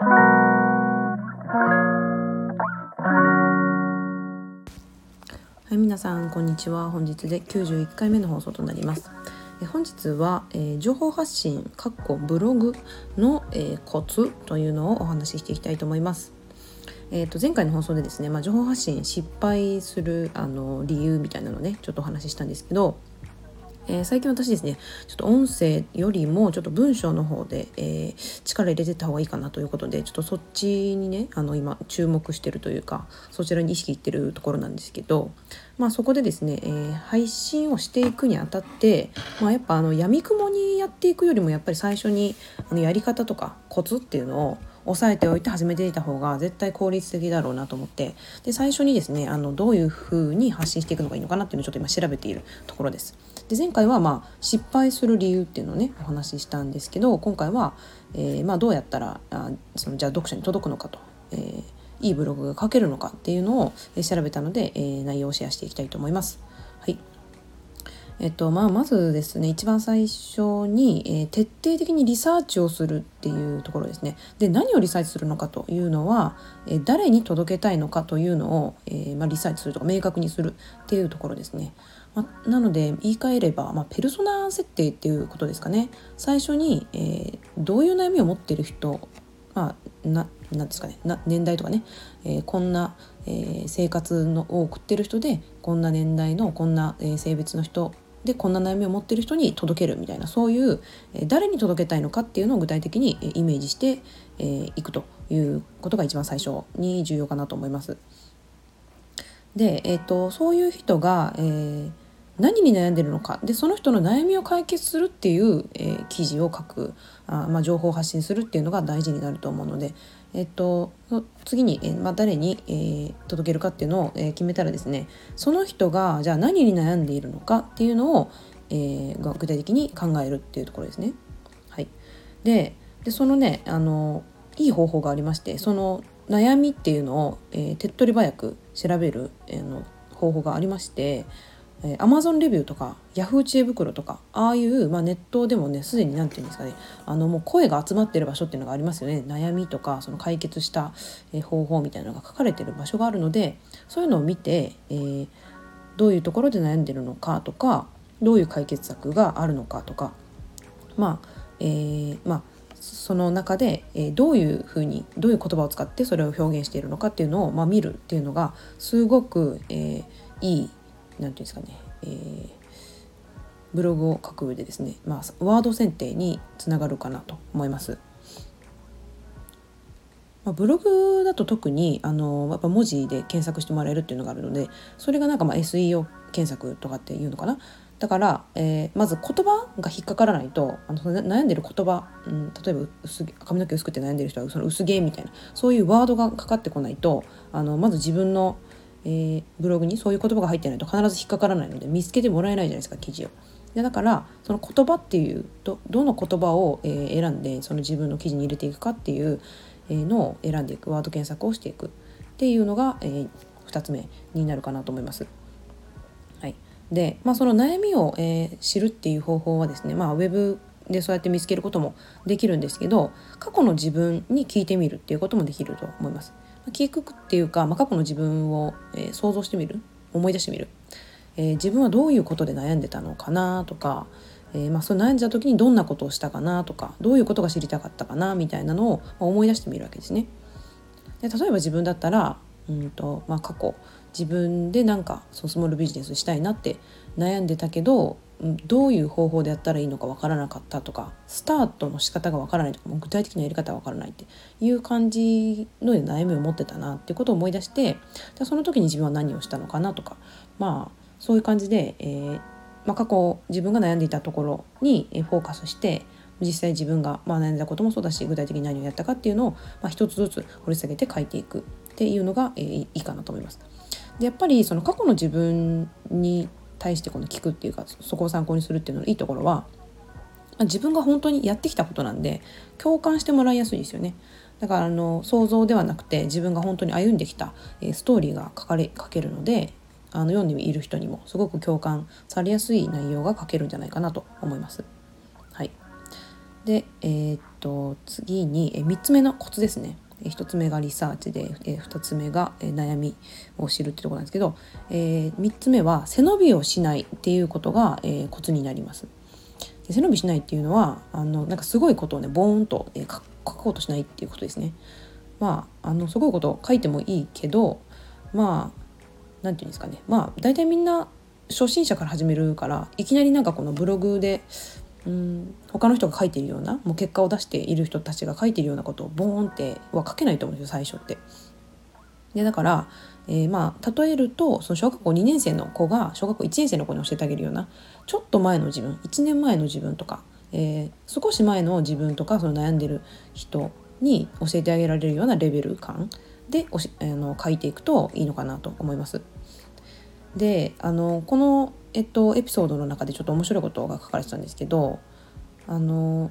はい皆さんこんにちは。本日で91回目の放送となります。え本日は、えー、情報発信かっこブログの、えー、コツというのをお話ししていきたいと思います。えー、と前回の放送でですね、まあ、情報発信失敗するあの理由みたいなのをねちょっとお話ししたんですけどえー、最近私ですねちょっと音声よりもちょっと文章の方で、えー、力入れてた方がいいかなということでちょっとそっちにねあの今注目してるというかそちらに意識いってるところなんですけど、まあ、そこでですね、えー、配信をしていくにあたって、まあ、やっぱあの闇雲にやっていくよりもやっぱり最初にあのやり方とかコツっていうのを押さえておいて始めていた方が絶対効率的だろうなと思ってで最初にですねあのどういうふうに発信していくのがいいのかなっていうのをちょっと今調べているところです。で前回はまあ失敗する理由っていうのをねお話ししたんですけど今回は、え、まあ、どうやったらあそのじゃあ読者に届くのかと、えー、いいブログが書けるのかっていうのを調べたので、えー、内容をシェアしていきたいと思います。えっとまあ、まずですね一番最初に、えー、徹底的にリサーチをするっていうところですね。で何をリサーチするのかというのは、えー、誰に届けたいのかというのを、えー、まあ、リサーチするとか明確にするっていうところですね、まあ、なので言い換えれば、まあ、ペルソナ設定っていうことですかね。最初に、えどういう悩みを持ってる人まあななんですかねな年代とかね、えこんな、え生活のを送ってる人でこんな年代のこんな、え性別の人でこんな悩みを持ってる人に届けるみたいなそういう、誰に届けたいのかっていうのを具体的にイメージしてい、くということが一番最初に重要かなと思います。で、えーと、そういう人が、えー、何に悩んでるのかでその人の悩みを解決するっていう、えー、記事を書くあ、まあ、情報を発信するっていうのが大事になると思うので、えっと、次に、えまあ、誰に、えー、届けるかっていうのを、えー、決めたらですねその人がじゃあ何に悩んでいるのかっていうのを、えー、具体的に考えるっていうところですね。はい、ででそのねあのいい方法がありましてその悩みっていうのを、えー、手っ取り早く調べる、えー、の方法がありましてえー、Amazon レビューとか Yahoo! 知恵袋とかああいう、まあ、ネットでもねすでに何て言うんですかねあのもう声が集まってる場所っていうのがありますよね。悩みとかその解決した、方法みたいなのが書かれてる場所があるのでそういうのを見て、えー、どういうところで悩んでるのかとかどういう解決策があるのかとかまあえー、まあその中で、えー、どういうふうにどういう言葉を使ってそれを表現しているのかっていうのを、まあ、見るっていうのがすごく、えー、いい何て言うんですかね、えー、ブログを書く上でですね、まあ、ワード選定につながるかなと思います。まあ、ブログだと特にあのやっぱ文字で検索してもらえるっていうのがあるのでそれがなんかまあ SEO 検索とかっていうのかなだから、えー、まず言葉が引っかからないとあの悩んでる言葉、うん、例えば薄髪の毛薄くて悩んでる人はその薄毛みたいなそういうワードがかかってこないとあのまず自分のえー、ブログにそういう言葉が入ってないと必ず引っかからないので見つけてもらえないじゃないですか記事を。でだからその言葉っていうどどの言葉を、えー、選んでその自分の記事に入れていくかっていうのを選んでいくワード検索をしていくっていうのが、えー、2つ目になるかなと思います。はい、で、まあ、その悩みを、えー、知るっていう方法はですね、まあ、ウェブでそうやって見つけることもできるんですけど過去の自分に聞いてみるっていうこともできると思います。聞くっていうか、まあ、過去の自分を、えー、想像してみる思い出してみる、えー、自分はどういうことで悩んでたのかなとか、えーまあ、その悩んじゃ時にどんなことをしたかなとかどういうことが知りたかったかなみたいなのを思い出してみるわけですね。で例えば自分だったらうんと、まあ、過去自分でなんかそのスモールビジネスしたいなって悩んでたけどどういう方法でやったらいいのかわからなかったとかスタートの仕方がわからないとか具体的なやり方がわからないっていう感じの悩みを持ってたなっていうことを思い出してその時に自分は何をしたのかなとかまあそういう感じで、えーまあ、過去自分が悩んでいたところにフォーカスして実際自分が、まあ、悩んだこともそうだし具体的に何をやったかっていうのを、まあ、一つずつ掘り下げて書いていくっていうのが、えー、いいかなと思います。でやっぱりその過去の自分に対してこの聞くっていうかそこを参考にするっていうののいいところは自分が本当にやってきたことなんで共感してもらいやすいですよね。だからあの想像ではなくて自分が本当に歩んできた、えストーリーが書かれ書けるのであの読んでいる人にもすごく共感されやすい内容が書けるんじゃないかなと思います。はい、で、えー、っと次に、え3つ目のコツですね。1つ目がリサーチで、え2つ目が、悩みを知るってとこなんですけど、え、3つ目は背伸びをしないっていうことが、コツになります。背伸びしないっていうのはあのなんかすごいことをねボーンと、書こうとしないっていうことですね。まああのすごいことを書いてもいいけどまあ何て言うんですかねまあ大体みんな初心者から始めるからいきなりなんかこのブログでうん他の人が書いてるようなもう結果を出している人たちが書いてるようなことをボーンっては書けないと思うんですよ最初って。でだから、えー、まあ例えるとその小学校2年生の子が小学校1年生の子に教えてあげるようなちょっと前の自分1年前の自分とか、えー、少し前の自分とかその悩んでる人に教えてあげられるようなレベル感でおしあの書いていくといいのかなと思います。であのこのえっと、エピソードの中でちょっと面白いことが書かれてたんですけどあの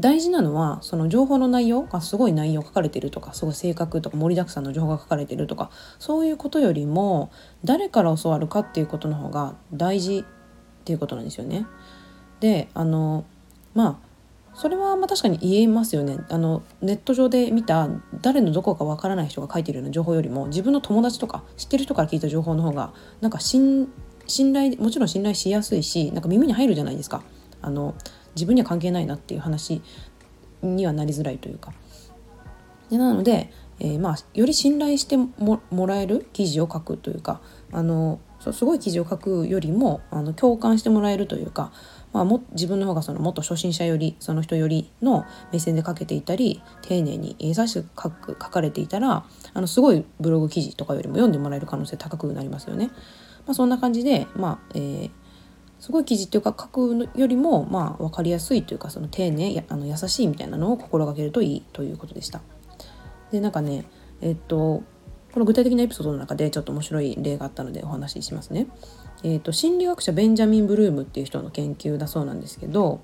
大事なのはその情報の内容がすごい内容書かれてるとかすごい正確とか盛りだくさんの情報が書かれてるとかそういうことよりも誰から教わるかっていうことの方が大事っていうことなんですよね。であのまあそれはまあ確かに言えますよねあのネット上で見た誰のどこかわからない人が書いてるような情報よりも自分の友達とか知ってる人から聞いた情報の方がなんか信信頼もちろん信頼しやすいしなんか耳に入るじゃないですかあの自分には関係ないなっていう話にはなりづらいというか。でなので、えー、まあより信頼してもらえる記事を書くというかあのすごい記事を書くよりもあの共感してもらえるというかまあ、も自分の方がそのもっと初心者よりその人よりの目線で書けていたり丁寧に優しく書く書かれていたらあのすごいブログ記事とかよりも読んでもらえる可能性高くなりますよね。まあ、そんな感じで、まあえー、すごい記事っていうか書くよりも、まあ、分かりやすいというかその丁寧やあの優しいみたいなのを心がけるといいということでした。でなんかねえっとこの具体的なエピソードの中でちょっと面白い例があったのでお話ししますね。えーと、心理学者ベンジャミン・ブルームっていう人の研究だそうなんですけど、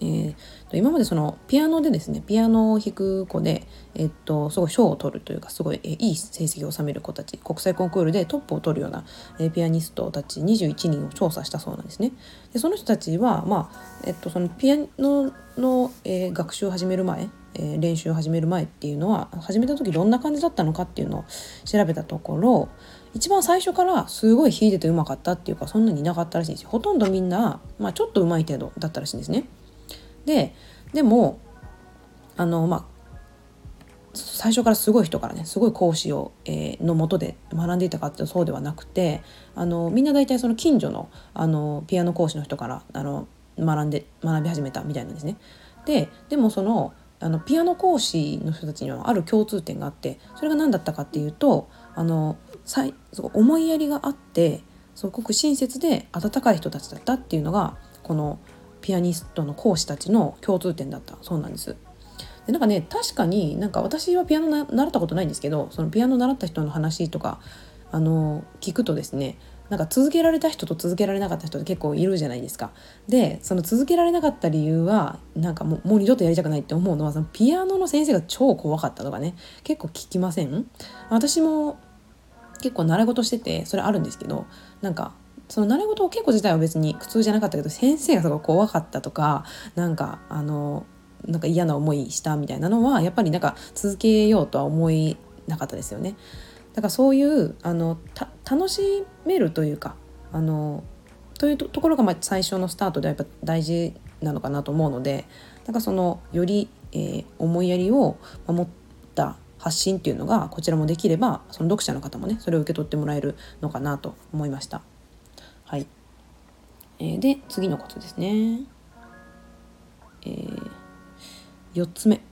えー、と今までそのピアノでですねピアノを弾く子で、えー、とすごい賞を取るというかすごい、え、いい成績を収める子たち国際コンクールでトップを取るような、えー、ピアニストたち21人を調査したそうなんですね。でその人たちは、まあえっと、そのピアノの、えー、学習を始める前えー、練習を始める前っていうのは始めた時どんな感じだったのかっていうのを調べたところ一番最初からすごい弾いててうまかったっていうかそんなにいなかったらしいんですよほとんどみんな、まあ、ちょっと上手い程度だったらしいんですね。ででもあのまあ最初からすごい人からねすごい講師を、えー、のもとで学んでいたかってそうではなくてあのみんな大体その近所のあのピアノ講師の人からあの学んで学び始めたみたいなんですね。ででもそのあのピアノ講師の人たちにはある共通点があってそれが何だったかっていうとあの思いやりがあってすごく親切で温かい人たちだったっていうのがこのピアニストの講師たちの共通点だったそうなんです。でなんかね確かになんか私はピアノ習ったことないんですけどそのピアノ習った人の話とかあの聞くとですねなんか続けられた人と続けられなかった人って結構いるじゃないですか。でその続けられなかった理由はなんかもうもう二度とやりたくないって思うのはそのピアノの先生が超怖かったとかね結構聞きません？私も結構習い事しててそれあるんですけどなんかその習い事を結構自体は別に苦痛じゃなかったけど先生がすごい怖かったとかなんかあのなんか嫌な思いしたみたいなのはやっぱりなんか続けようとは思いなかったですよね。だからそういうあの楽しめるというかあのというところがまあ最初のスタートではやっぱ大事なのかなと思うのでだかそのより、えー、思いやりを持った発信っていうのがこちらもできればその読者の方もねそれを受け取ってもらえるのかなと思いました。はいえー、で次のことですね。えー、4つ目、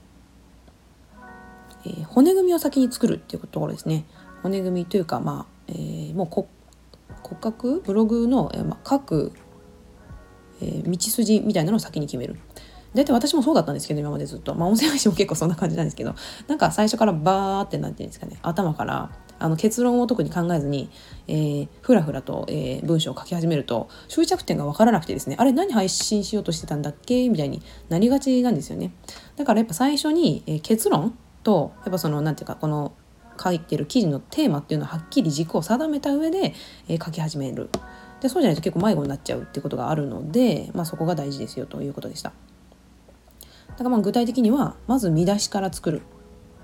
えー、骨組みを先に作るっていうところですね。骨組みというか、まあえー、もう骨格？ブログの、えーまあ、各、えー、道筋みたいなのを先に決める。大体私もそうだったんですけど今までずっと、まあ、音声配信も結構そんな感じなんですけどなんか最初からバーって何て言うんですかね頭からあの結論を特に考えずに、えー、ふらふらと、えー、文章を書き始めると終着点が分からなくてですねあれ何配信しようとしてたんだっけ？みたいになりがちなんですよね。だからやっぱ最初に、えー、結論とやっぱその何て言うかこの書いてる記事のテーマっていうのをはっきり軸を定めた上で、えー、書き始める。でそうじゃないと結構迷子になっちゃうっていうことがあるので、まあ、そこが大事ですよということでした。だからまあ具体的にはまず見出しから作る、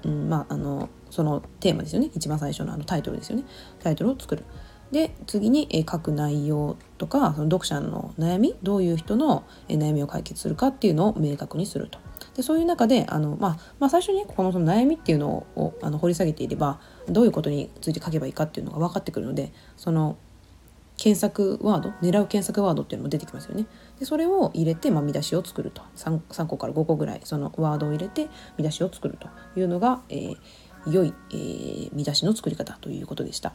うんまあ、あのそのテーマですよね一番最初のあのタイトルですよねタイトルを作る。で次に、え書く内容とかその読者の悩みどういう人の、え悩みを解決するかっていうのを明確にすると。でそういう中であの、まあ、まあ最初に、このその悩みっていうのをあの掘り下げていればどういうことについて書けばいいかっていうのが分かってくるのでその検索ワード狙う検索ワードっていうのも出てきますよね。でそれを入れて、まあ、見出しを作ると。3, 3個から5個ぐらいそのワードを入れて見出しを作るというのが、えー、良い、えー、見出しの作り方ということでした。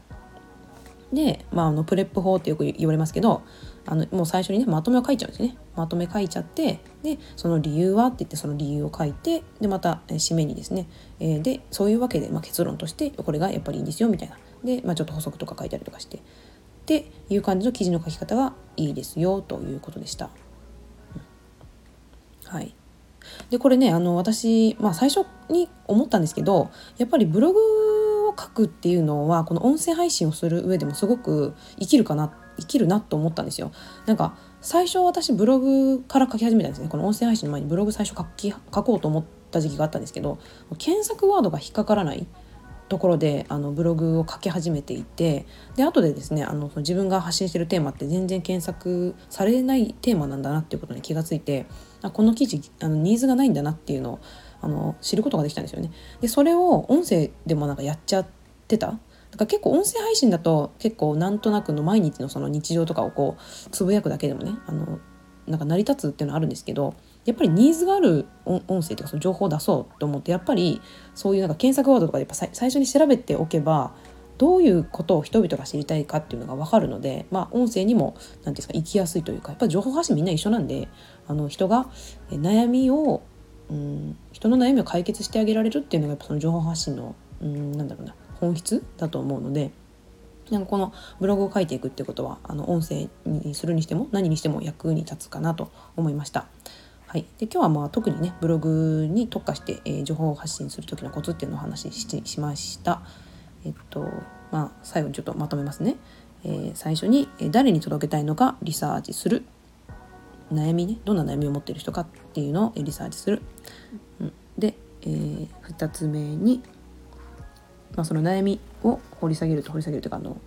で、まあ、あのプレップ法ってよく言われますけどあのもう最初にねまとめを書いちゃうんですね。まとめ書いちゃってでその理由はって言ってその理由を書いてでまた締めにですね、えー、でそういうわけで、まあ、結論としてこれがやっぱりいいんですよみたいな。で、まあ、ちょっと補足とか書いたりとかして。っていう感じの記事の書き方がいいですよということでした。はいでこれねあの私、まあ、最初に思ったんですけどやっぱりブログを書くっていうのはこの音声配信をする上でもすごく生きるかな生きるなと思ったんですよ。なんか最初私ブログから書き始めたんですねこの音声配信の前にブログ最初書き書こうと思った時期があったんですけど検索ワードが引っかからないところであのブログを書き始めていてで後でですねあの自分が発信してるテーマって全然検索されないテーマなんだなっていうことに気がついてあこの記事あのニーズがないんだなっていうのをあの知ることができたんですよね。でそれを音声でもなんかやっちゃってただから結構音声配信だと結構なんとなくの毎日のその日常とかをこうつぶやくだけでもねあのなんか成り立つっていうのはあるんですけどやっぱりニーズがある音声とかその情報を出そうと思ってやっぱりそういうなんか検索ワードとかでやっぱ最初に調べておけばどういうことを人々が知りたいかっていうのが分かるので、まあ、音声にも何ていうんですか生きやすいというかやっぱ情報発信みんな一緒なんであの人が悩みを、うん、人の悩みを解決してあげられるっていうのがやっぱその情報発信の、うん、なんだろうな本質だと思うので。なんかこのブログを書いていくってことはあの音声にするにしても何にしても役に立つかなと思いました。はい、で今日はまあ特にねブログに特化して、えー、情報を発信する時のコツっていうのをお話しししました。えっとまあ最後にちょっとまとめますね。えー、最初に、え誰に届けたいのかリサーチする悩みねどんな悩みを持ってる人かっていうのをリサーチする。うん、で、えー、2つ目に、まあ、その悩みを掘り下げると掘り下げるというかあの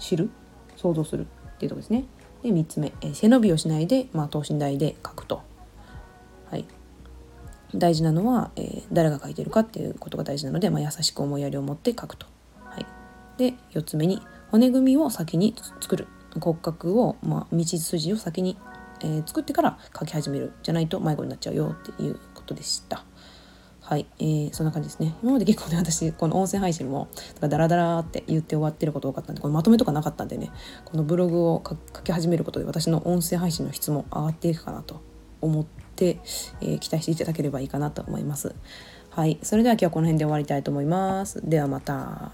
知る想像するっていうとこですね。で3つ目、え、背伸びをしないで、まあ、等身大で書くと。はい、大事なのは、えー、誰が書いてるかっていうことが大事なので、まあ、優しく思いやりを持って書くと。はい、で4つ目に骨組みを先に作る骨格を、まあ、道筋を先に、えー、作ってから書き始めるじゃないと迷子になっちゃうよっていうことでした。はい、えー、そんな感じですね。今まで結構ね、私、この音声配信も、だダラダラって言って終わってること多かったんで、このまとめとかなかったんでね、このブログを書き始めることで、私の音声配信の質も上がっていくかなと思って、えー、期待していただければいいかなと思います。はい、それでは今日はこの辺で終わりたいと思います。ではまた。